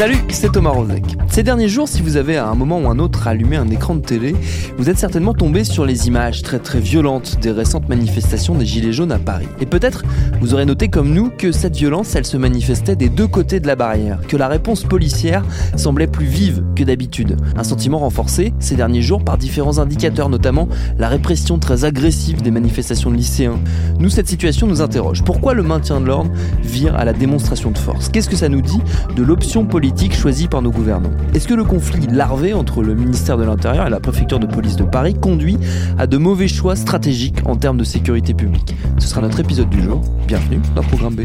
Salut, c'est Thomas Rozek. Ces derniers jours, si vous avez à un moment ou un autre allumé un écran de télé, vous êtes certainement tombé sur les images très très violentes des récentes manifestations des Gilets jaunes à Paris. Et peut-être vous aurez noté comme nous que cette violence, elle se manifestait des deux côtés de la barrière, que la réponse policière semblait plus vive que d'habitude. Un sentiment renforcé ces derniers jours par différents indicateurs, notamment la répression très agressive des manifestations de lycéens. Nous, cette situation nous interroge. Pourquoi le maintien de l'ordre vire à la démonstration de force? Qu'est-ce que ça nous dit de l'option choisie par nos gouvernants. Est-ce que le conflit larvé entre le ministère de l'Intérieur et la préfecture de police de Paris conduit à de mauvais choix stratégiques en termes de sécurité publique? Ce sera notre épisode du jour. Bienvenue dans Programme B.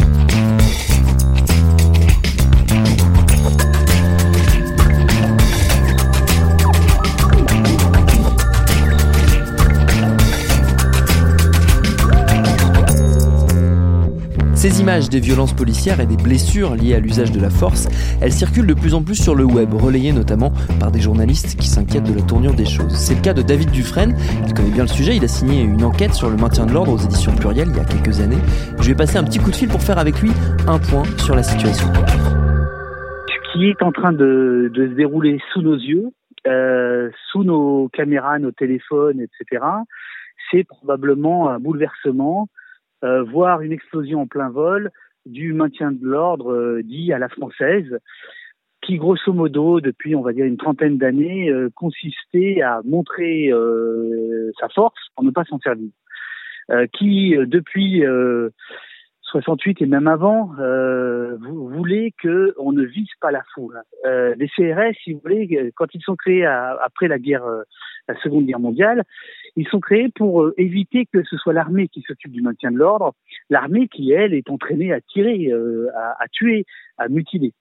Ces images des violences policières et des blessures liées à l'usage de la force, elles circulent de plus en plus sur le web, relayées notamment par des journalistes qui s'inquiètent de la tournure des choses. C'est le cas de David Dufresne, il connaît bien le sujet, il a signé une enquête sur le maintien de l'ordre aux éditions plurielles il y a quelques années. Je vais passer un petit coup de fil pour faire avec lui un point sur la situation. Ce qui est en train de, se dérouler sous nos yeux, euh, sous nos caméras, nos téléphones, etc., c'est probablement un bouleversement euh, voire une explosion en plein vol du maintien de l'ordre euh, dit à la française, qui grosso modo, depuis on va dire une trentaine d'années, euh, consistait à montrer sa force pour ne pas s'en servir. qui, depuis 68 et même avant, voulait qu'on ne vise pas la foule. les CRS, si vous voulez, quand ils sont créés après la guerre, la Seconde Guerre mondiale, ils sont créés pour euh, éviter que ce soit l'armée qui s'occupe du maintien de l'ordre, l'armée qui, elle, est entraînée à tirer, euh, à, tuer, à mutiler.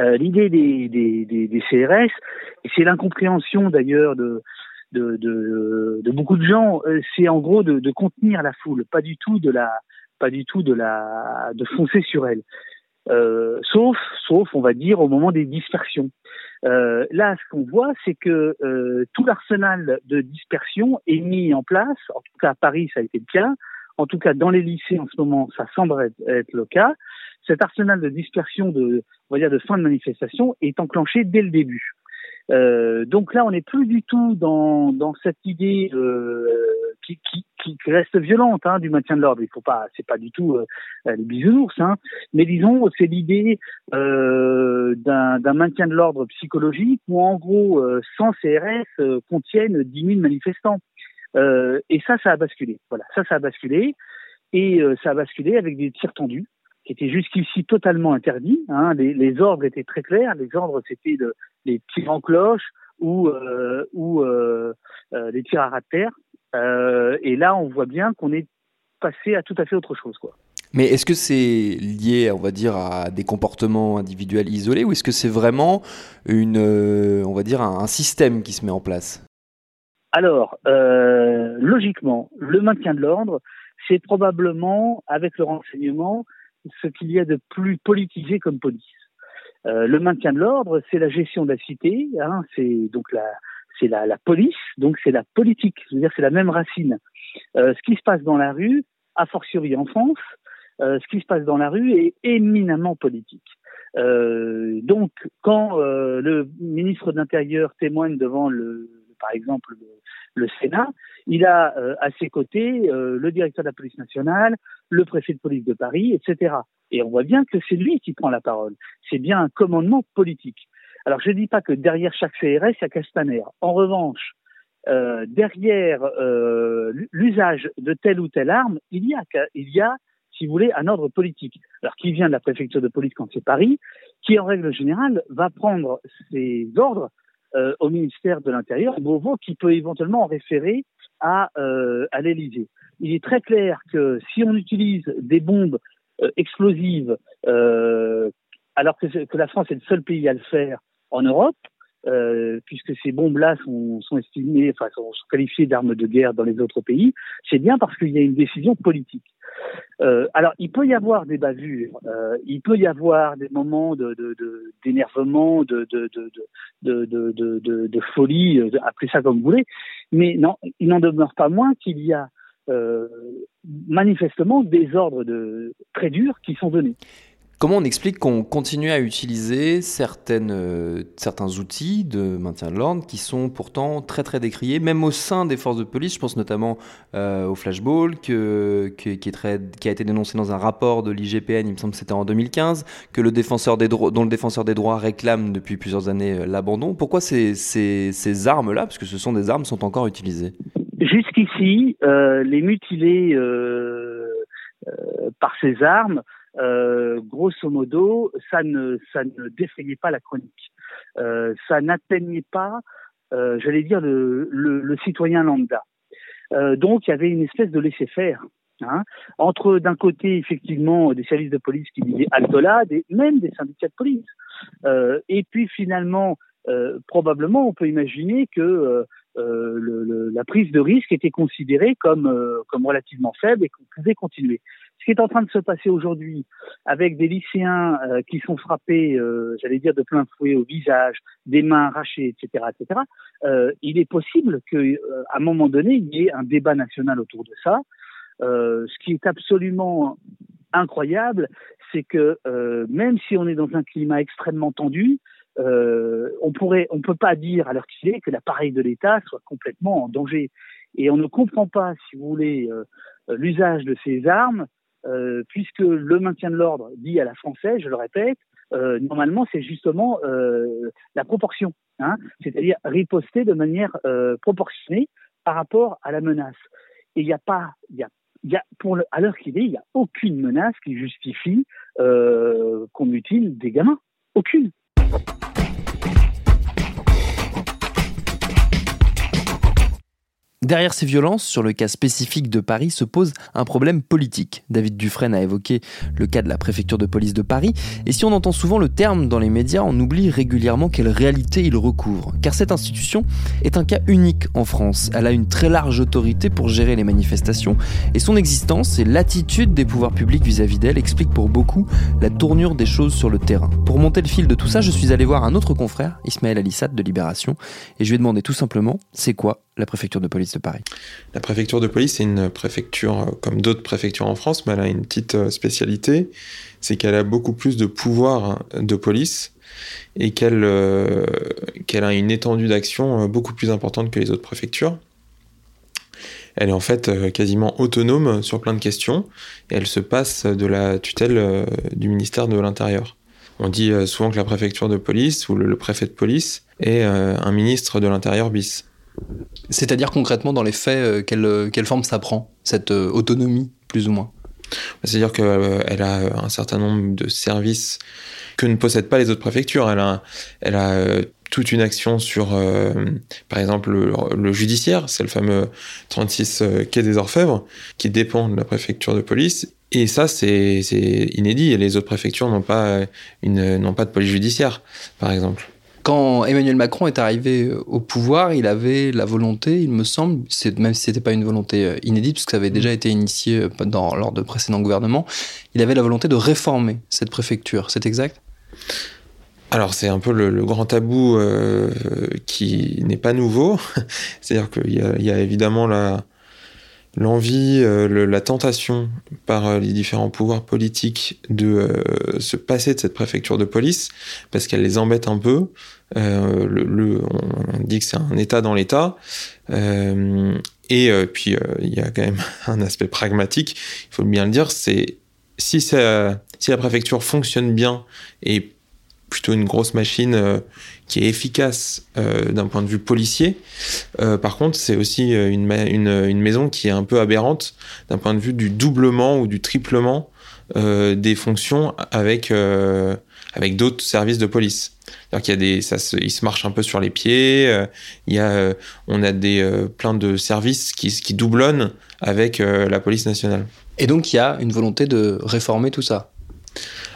Euh, L'idée des, CRS, et c'est l'incompréhension d'ailleurs de, beaucoup de gens, euh, c'est en gros de, contenir la foule, pas du tout de la, pas du tout de la, de foncer sur elle. Euh, sauf, sauf, on va dire, au moment des dispersions. Euh, là, ce qu'on voit, c'est que euh, tout l'arsenal de dispersion est mis en place. En tout cas, à Paris, ça a été le cas. En tout cas, dans les lycées, en ce moment, ça semble être, le cas. Cet arsenal de dispersion, de, on va dire, de fin de manifestation, est enclenché dès le début. Euh, donc là, on n'est plus du tout dans, dans cette idée euh, qui, qui, qui, reste violente hein, du maintien de l'ordre. Il faut pas, c'est pas du tout euh, les bisounours, hein, mais disons, c'est l'idée euh, d'un maintien de l'ordre psychologique où en gros, 100 CRS contiennent 10 000 manifestants. et ça, ça a basculé. Voilà, ça, ça a basculé. Et ça a basculé avec des tirs tendus qui était jusqu'ici totalement interdit. Hein. Les, les, ordres étaient très clairs. Les ordres, c'était de, les tirs en cloche ou, euh, ou euh, euh, les tirs à ras de terre. Et là, on voit bien qu'on est passé à tout à fait autre chose. Quoi. Mais est-ce que c'est lié, on va dire, à des comportements individuels isolés ou est-ce que c'est vraiment une, on va dire, un, un, système qui se met en place? Alors, euh, logiquement, le maintien de l'ordre, c'est probablement, avec le renseignement, ce qu'il y a de plus politisé comme police. Euh, le maintien de l'ordre, c'est la gestion de la cité, hein, c'est donc la, c'est la, la, police, donc c'est la politique. Je veux dire, c'est la même racine. Euh, ce qui se passe dans la rue, a fortiori en France, euh, ce qui se passe dans la rue est éminemment politique. Euh, donc, quand euh, le ministre de l'Intérieur témoigne devant le, par exemple, le, Sénat, il a euh, à ses côtés euh, le directeur de la police nationale, le préfet de police de Paris, etc. Et on voit bien que c'est lui qui prend la parole. C'est bien un commandement politique. Alors, je ne dis pas que derrière chaque CRS, il y a Castaner. En revanche, euh, derrière l'usage de telle ou telle arme, il y a, il y a, si vous voulez, un ordre politique. Alors qui vient de la préfecture de police quand c'est Paris, qui en règle générale va prendre ses ordres euh, au ministère de l'Intérieur, Beauvau, qui peut éventuellement en référer à, euh, à l'Élysée. Il est très clair que si on utilise des bombes euh, explosives, euh, alors que, que la France est le seul pays à le faire en Europe, euh, puisque ces bombes-là sont, estimées, enfin sont, qualifiées d'armes de guerre dans les autres pays, c'est bien parce qu'il y a une décision politique. Euh, alors, il peut y avoir des bavures, euh, il peut y avoir des moments d'énervement, de, folie, appelez ça comme vous voulez, mais il n'en demeure pas moins qu'il y a manifestement des ordres très durs qui sont donnés. Comment on explique qu'on continue à utiliser certaines, euh, certains outils de maintien de l'ordre qui sont pourtant très très décriés, même au sein des forces de police? Je pense notamment euh, au flashball, qui, a été dénoncé dans un rapport de l'IGPN, il me semble que c'était en 2015, que le défenseur des dont le défenseur des droits réclame depuis plusieurs années euh, l'abandon. Pourquoi ces, armes-là, parce que ce sont des armes, sont encore utilisées. Jusqu'ici, les mutilés par ces armes euh, grosso modo, ça ne, ça ne défrayait pas la chronique. Euh, ça n'atteignait pas, euh, j'allais dire, le, le, le, citoyen lambda. Euh, donc, il y avait une espèce de laisser-faire. Hein, entre d'un côté effectivement des services de police qui disaient halte là, même des syndicats de police, euh, et puis finalement euh, probablement on peut imaginer que euh, le, le, la prise de risque était considérée comme, euh, comme relativement faible et qu'on pouvait continuer. Ce qui est en train de se passer aujourd'hui avec des lycéens euh, qui sont frappés, euh, j'allais dire, de plein fouet au visage, des mains arrachées, etc., etc., euh, il est possible qu'à un moment donné, il y ait un débat national autour de ça. ce qui est absolument incroyable, c'est que même si on est dans un climat extrêmement tendu, on pourrait, on peut pas dire à l'heure qu'il est que l'appareil de l'État soit complètement en danger. Et on ne comprend pas, si vous voulez, l'usage de ces armes, puisque le maintien de l'ordre dit à la française, je le répète, euh, normalement c'est justement euh, la proportion, hein, c'est-à-dire riposter de manière euh, proportionnée par rapport à la menace. Et il n'y a pas, il y a y a, pour le, à l'heure qu'il est, il n'y a aucune menace qui justifie euh, qu'on mutile des gamins. Aucune. Derrière ces violences, sur le cas spécifique de Paris, se pose un problème politique. David Dufresne a évoqué le cas de la préfecture de police de Paris, et si on entend souvent le terme dans les médias, on oublie régulièrement quelle réalité il recouvre. Car cette institution est un cas unique en France. Elle a une très large autorité pour gérer les manifestations, et son existence et l'attitude des pouvoirs publics vis-à-vis d'elle expliquent pour beaucoup la tournure des choses sur le terrain. Pour monter le fil de tout ça, je suis allé voir un autre confrère, Ismaël Alissat de Libération, et je lui ai demandé tout simplement, c'est quoi la préfecture de police de Paris La préfecture de police, c'est une préfecture euh, comme d'autres préfectures en France, mais elle a une petite euh, spécialité, c'est qu'elle a beaucoup plus de pouvoirs hein, de police et qu'elle euh, qu'elle a une étendue d'action beaucoup plus importante que les autres préfectures. Elle est en fait quasiment autonome sur plein de questions et elle se passe de la tutelle du ministère de l'Intérieur. On dit souvent que la préfecture de police ou le, préfet de police est un ministre de l'Intérieur bis. C'est-à-dire concrètement dans les faits, euh, quelle, euh, quelle, forme ça prend, cette euh, autonomie, plus ou moins? C'est-à-dire qu'elle a un certain nombre de services que ne possèdent pas les autres préfectures. Elle a, elle a toute une action sur, par exemple, le, judiciaire, c'est le fameux 36 quai des Orfèvres, qui dépend de la préfecture de police. Et ça, c'est inédit. Les autres préfectures n'ont pas, pas de police judiciaire, par exemple quand Emmanuel Macron est arrivé au pouvoir, il avait la volonté, il me semble, même si c'était pas une volonté euh, inédite, puisque ça avait déjà été initié euh, dans, lors de précédents gouvernements, il avait la volonté de réformer cette préfecture. C'est exact? Alors c'est un peu le, grand tabou euh, qui n'est pas nouveau. C'est-à-dire qu'il y, a évidemment l'envie, euh, la tentation par euh, les différents pouvoirs politiques de se passer de cette préfecture de police parce qu'elle les embête un peu. Le, on dit que c'est un État dans l'État. et puis il y a quand même un aspect pragmatique, il faut bien le dire, c'est si, si la préfecture fonctionne bien et plutôt une grosse machine euh, qui est efficace euh, d'un point de vue policier. Euh, par contre, c'est aussi une, une, maison qui est un peu aberrante d'un point de vue du doublement ou du triplement des fonctions avec, avec d'autres services de police. qu'il y a des, ça se, ils se marchent un peu sur les pieds. il y a, on a des plein de services qui, qui doublonnent avec la police nationale. Et donc il y a une volonté de réformer tout ça?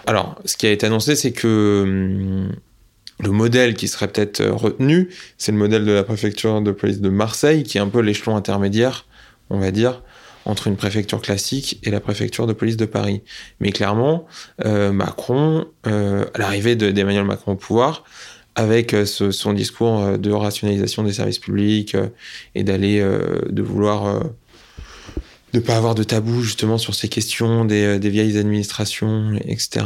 Alors, ce qui a été annoncé, c'est que hum, le modèle qui serait peut-être euh, retenu, c'est le modèle de la préfecture de police de Marseille, qui est un peu l'échelon intermédiaire, on va dire, entre une préfecture classique et la préfecture de police de Paris. Mais clairement, euh, Macron, euh, à l'arrivée d'Emmanuel Macron au pouvoir, avec son discours de rationalisation des services publics et d'aller, de vouloir de pas avoir de tabou justement sur ces questions des, euh, vieilles administrations, etc.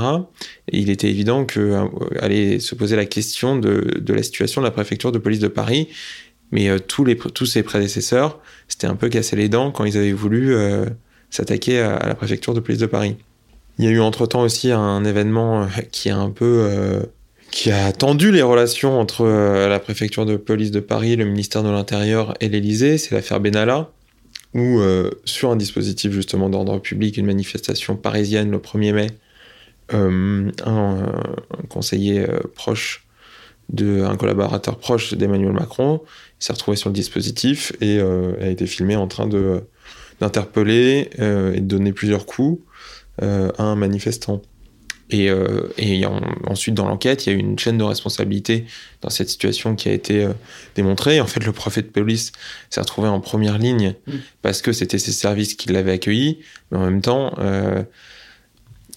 Et il était évident que euh, allait se poser la question de, la situation de la préfecture de police de Paris. Mais euh, tous ses prédécesseurs s'étaient un peu cassé les dents quand ils avaient voulu s'attaquer à, la préfecture de police de Paris. Il y a eu entre-temps aussi un événement qui a un peu... qui a tendu les relations entre la préfecture de police de Paris, le ministère de l'Intérieur et l'Élysée, c'est l'affaire Benalla où euh, sur un dispositif justement d'ordre public, une manifestation parisienne le 1er mai, euh, un, conseiller euh, proche de un collaborateur proche d'Emmanuel Macron s'est retrouvé sur le dispositif et a été filmé en train d'interpeller et de donner plusieurs coups à un manifestant. Et, euh, et ensuite, dans l'enquête, il y a eu une chaîne de responsabilité dans cette situation qui a été euh, démontrée. En fait, le préfet de police s'est retrouvé en première ligne mm. parce que c'était ses services qui l'avaient accueilli. Mais en même temps, euh,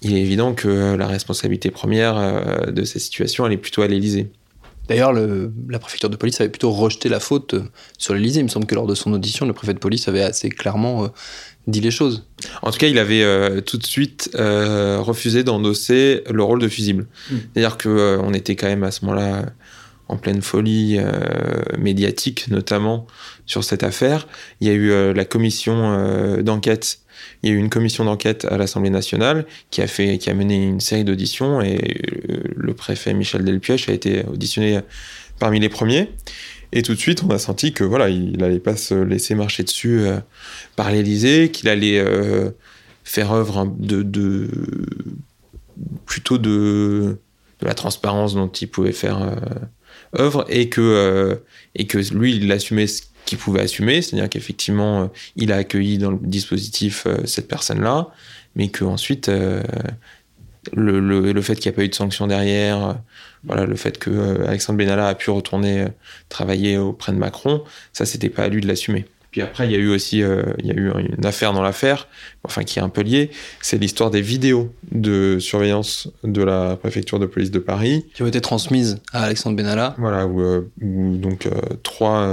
il est évident que la responsabilité première de ces situations, elle est plutôt à l'Élysée. D'ailleurs, la préfecture de police avait plutôt rejeté la faute sur l'Élysée. Il me semble que lors de son audition, le préfet de police avait assez clairement dit les choses. En tout cas, il avait euh, tout de suite euh, refusé d'endosser le rôle de fusible. Hmm. C'est-à-dire qu'on euh, on était quand même à ce moment-là en pleine folie médiatique, notamment sur cette affaire. Il y a eu la commission d'enquête. Il y a eu une commission d'enquête à l'Assemblée nationale qui a fait, qui a mené une série d'auditions et le préfet Michel Delpièche a été auditionné parmi les premiers. Et tout de suite, on a senti que voilà, il allait pas se laisser marcher dessus euh, par l'Élysée, qu'il allait euh, faire œuvre de, plutôt de, de, la transparence dont il pouvait faire euh, œuvre et que et que lui, il assumait ce qu'il pouvait assumer, c'est-à-dire qu'effectivement, il a accueilli dans le dispositif cette personne-là, mais que ensuite le, le, fait qu'il n'y a pas eu de sanction derrière, voilà, le fait que euh, Alexandre Benalla a pu retourner euh, travailler auprès de Macron, ça, c'était pas à lui de l'assumer. Puis après, il y a eu aussi euh, il y a eu une affaire dans l'affaire, enfin qui est un peu liée, c'est l'histoire des vidéos de surveillance de la préfecture de police de Paris. Qui ont été transmises à Alexandre Benalla. Voilà, où, donc trois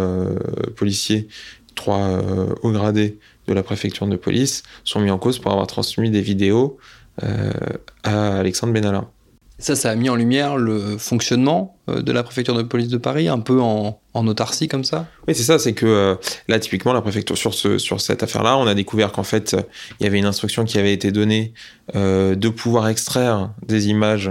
policiers, trois hauts gradés de la préfecture de police sont mis en cause pour avoir transmis des vidéos à Alexandre Benalla. Ça, ça a mis en lumière le fonctionnement euh, de la préfecture de police de Paris, un peu en, autarcie comme ça? Oui, c'est ça, c'est que euh, là, typiquement, la préfecture, sur, ce, sur cette affaire-là, on a découvert qu'en fait, euh, il y avait une instruction qui avait été donnée de pouvoir extraire des images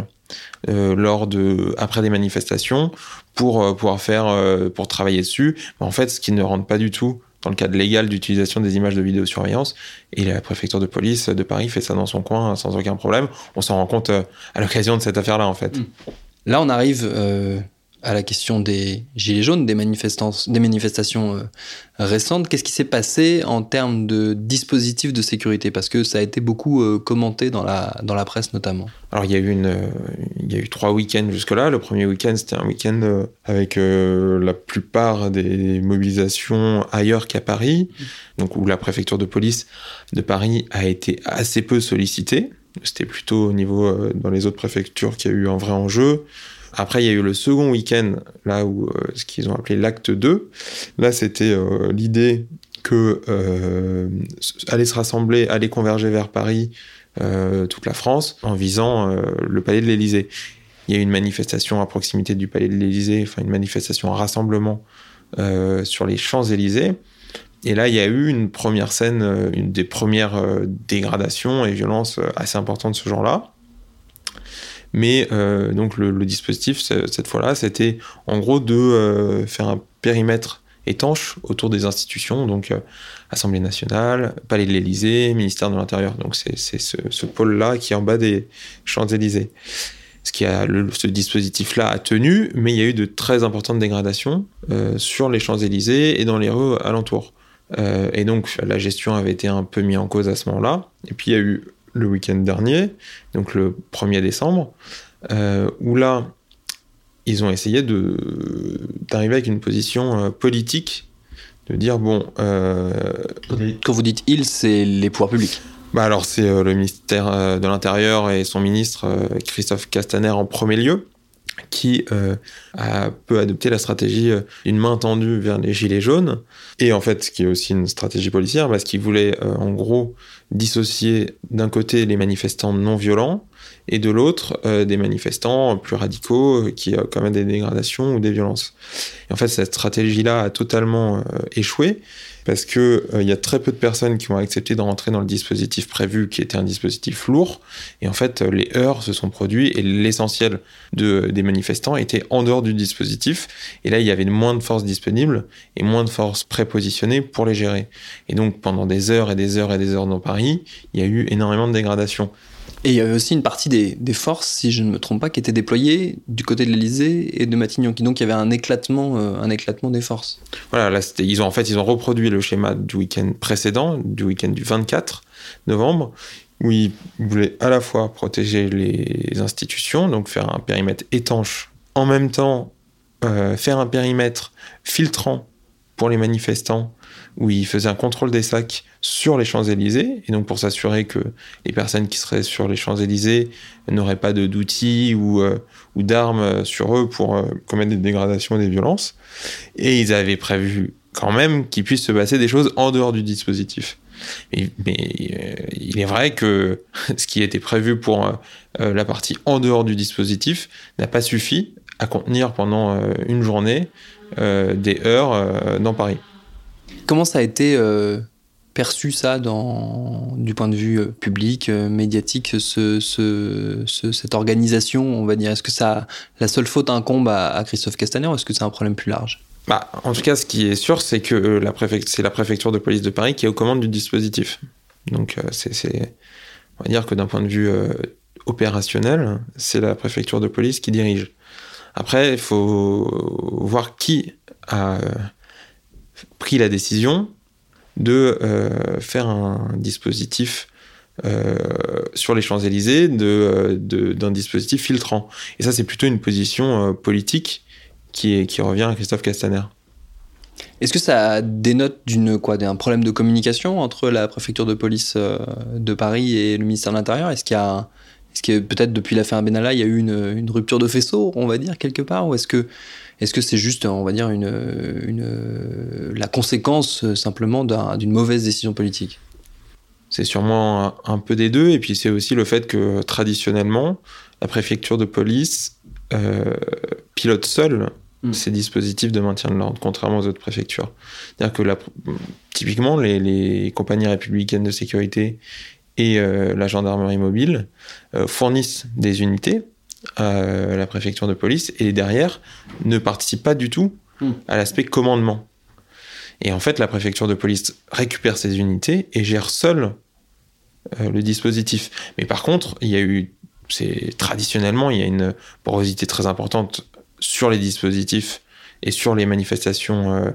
lors de, après des manifestations pour pouvoir faire, pour travailler dessus. Mais en fait, ce qui ne rentre pas du tout dans le cadre légal d'utilisation des images de vidéosurveillance. Et la préfecture de police de Paris fait ça dans son coin sans aucun problème. On s'en rend compte euh, à l'occasion de cette affaire-là, en fait. Là, on arrive euh, à la question des gilets jaunes, des, manifestations euh, récentes. Qu'est-ce qui s'est passé en termes de dispositifs de sécurité? Parce que ça a été beaucoup euh, commenté dans la, presse notamment. Alors il y a eu, euh, il y a eu trois week-ends jusque-là. Le premier week-end, c'était un week-end avec la plupart des mobilisations ailleurs qu'à Paris, donc où la préfecture de police de Paris a été assez peu sollicitée. C'était plutôt au niveau dans les autres préfectures qu'il y a eu un vrai enjeu Après, il y a eu le second week-end, là où ce qu'ils ont appelé l'acte 2. Là, c'était l'idée que aller se rassembler, aller converger vers Paris, toute la France, en visant le palais de l'Élysée. Il y a eu une manifestation à proximité du palais de l'Élysée, enfin une manifestation, un rassemblement sur les Champs-Élysées. Et là, il y a eu une première scène, euh, une des premières euh, dégradations et violences euh, assez importantes de ce genre-là. Mais donc le, dispositif, cette fois-là, c'était en gros de faire un périmètre étanche autour des institutions, donc Assemblée nationale, Palais de l'Élysée, ministère de l'Intérieur. Donc c'est ce, pôle-là qui est en bas des Champs-Élysées. Ce, dispositif-là a tenu, mais il y a eu de très importantes dégradations sur les Champs-Élysées et dans les rues alentours. Euh, et donc la gestion avait été un peu mise en cause à ce moment-là. Et puis il y a eu le week-end dernier, donc le 1er décembre, euh, où là, ils ont essayé d'arriver avec une position euh, politique, de dire, bon... Quand vous dites ils, c'est les pouvoirs publics. Bah alors c'est le ministère de l'Intérieur et son ministre Christophe Castaner en premier lieu qui euh, a peu adopté la stratégie euh, d'une main tendue vers les gilets jaunes. Et en fait, ce qui est aussi une stratégie policière, parce qu'il voulait euh, en gros dissocier d'un côté les manifestants non violents et de l'autre des manifestants plus radicaux qui commettent des dégradations ou des violences. Et en fait, cette stratégie-là a totalement échoué parce que il y a très peu de personnes qui ont accepté de rentrer dans le dispositif prévu, qui était un dispositif lourd. Et en fait, les heurts se sont produits et l'essentiel de, des manifestants était en dehors du dispositif. Et là, il y avait moins de forces disponibles et moins de forces prépositionnées pour les gérer. Et donc, pendant des heures et des heures et des heures dans Paris, il y a eu énormément de dégradations. Et il y avait aussi une partie des, forces, si je ne me trompe pas, qui étaient déployées du côté de l'Elysée et de Matignon. Donc il y avait un éclatement, euh, un éclatement des forces. Voilà, là, ils ont en fait ils ont reproduit le schéma du week-end précédent, du week-end du 24 novembre, où ils voulaient à la fois protéger les institutions, donc faire un périmètre étanche, en même temps euh, faire un périmètre filtrant pour les manifestants où il faisait un contrôle des sacs sur les Champs-Élysées, et donc pour s'assurer que les personnes qui seraient sur les Champs-Élysées n'auraient pas d'outils ou, euh, ou d'armes sur eux pour euh, commettre des dégradations et des violences. Et ils avaient prévu quand même qu'il puisse se passer des choses en dehors du dispositif. Mais, euh, il est vrai que ce qui était prévu pour la partie en dehors du dispositif n'a pas suffi à contenir pendant une journée des heures dans Paris. Comment ça a été euh, perçu ça dans, du point de vue euh, public, euh, médiatique, ce, cette organisation, on va dire? Est-ce que ça, la seule faute incombe à, Christophe Castaner ou est-ce que c'est un problème plus large? Bah, En tout cas, ce qui est sûr, c'est que la c'est la préfecture de police de Paris qui est aux commandes du dispositif. Donc, c'est, on va dire que d'un point de vue opérationnel, c'est la préfecture de police qui dirige. Après, il faut voir qui a pris la décision de euh, faire un dispositif euh, sur les Champs-Élysées, euh, d'un dispositif filtrant. Et ça, c'est plutôt une position politique qui, revient à Christophe Castaner. Est-ce que ça dénote d'une d'un problème de communication entre la préfecture de police de Paris et le ministère de l'Intérieur? Est-ce qu'il y a est-ce que peut-être depuis l'affaire Benalla, il y a eu une, une, rupture de faisceau, on va dire quelque part, ou est-ce que est-ce que c'est juste, on va dire, une, une la conséquence euh, simplement d'une mauvaise décision politique? C'est sûrement un, peu des deux, et puis c'est aussi le fait que traditionnellement, la préfecture de police euh, pilote seule mm. ces dispositifs de maintien de l'ordre, contrairement aux autres préfectures. C'est-à-dire que la, typiquement, les, les, compagnies républicaines de sécurité et euh, la gendarmerie mobile fournissent des unités à la préfecture de police et derrière ne participe pas du tout hmm. à l'aspect commandement. Et en fait, la préfecture de police récupère ces unités et gère seule euh, le dispositif. Mais par contre, il y a eu, c'est traditionnellement, il y a une porosité très importante sur les dispositifs et sur les manifestations euh,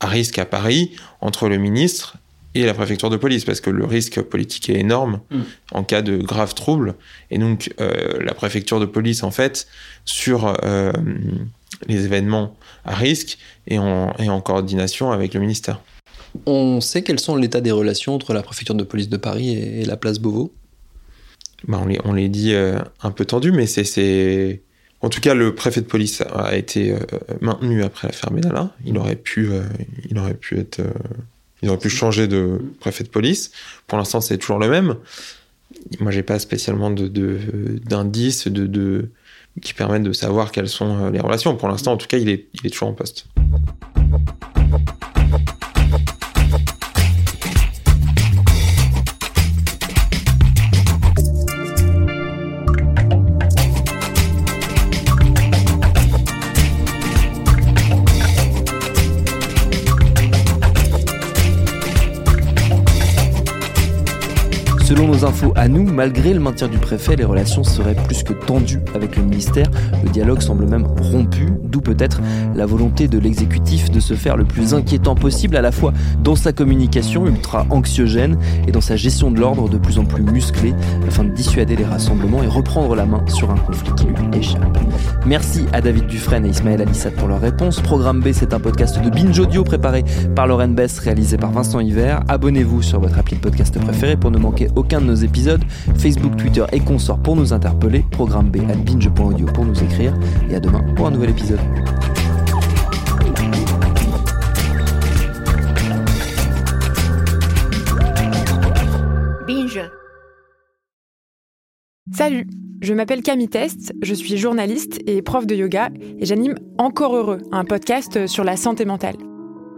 à risque à Paris entre le ministre et la préfecture de police, parce que le risque politique est énorme mm. en cas de graves troubles. Et donc, euh, la préfecture de police, en fait, sur euh, les événements à risque et en, en coordination avec le ministère. On sait quels sont l'état des relations entre la préfecture de police de Paris et, la place Beauvau? Bah on, les, on les dit euh, un peu tendu, mais c'est En tout cas, le préfet de police a été maintenu après l'affaire Benalla. Il aurait pu, il aurait pu être, euh, il aurait pu changer de préfet de police. Pour l'instant, c'est toujours le même. Moi, j'ai pas spécialement de, d'indices de, de, qui permettent de savoir quelles sont les relations. Pour l'instant, en tout cas, il est, il est toujours en poste. Selon nos infos à nous, malgré le maintien du préfet, les relations seraient plus que tendues avec le ministère. Le dialogue semble même rompu, d'où peut-être la volonté de l'exécutif de se faire le plus inquiétant possible, à la fois dans sa communication ultra anxiogène et dans sa gestion de l'ordre de plus en plus musclée, afin de dissuader les rassemblements et reprendre la main sur un conflit qui lui échappe. Merci à David Dufresne et Ismaël Alissat pour leur réponse. Programme B, c'est un podcast de Binge Audio préparé par Lauren Bess, réalisé par Vincent Hiver. Abonnez-vous sur votre appli de podcast préféré pour ne manquer aucun de nos épisodes, Facebook, Twitter et consorts pour nous interpeller, programme B at binge.audio pour nous écrire, et à demain pour un nouvel épisode. Binge. Salut, je m'appelle Camille Test, je suis journaliste et prof de yoga et j'anime Encore Heureux, un podcast sur la santé mentale.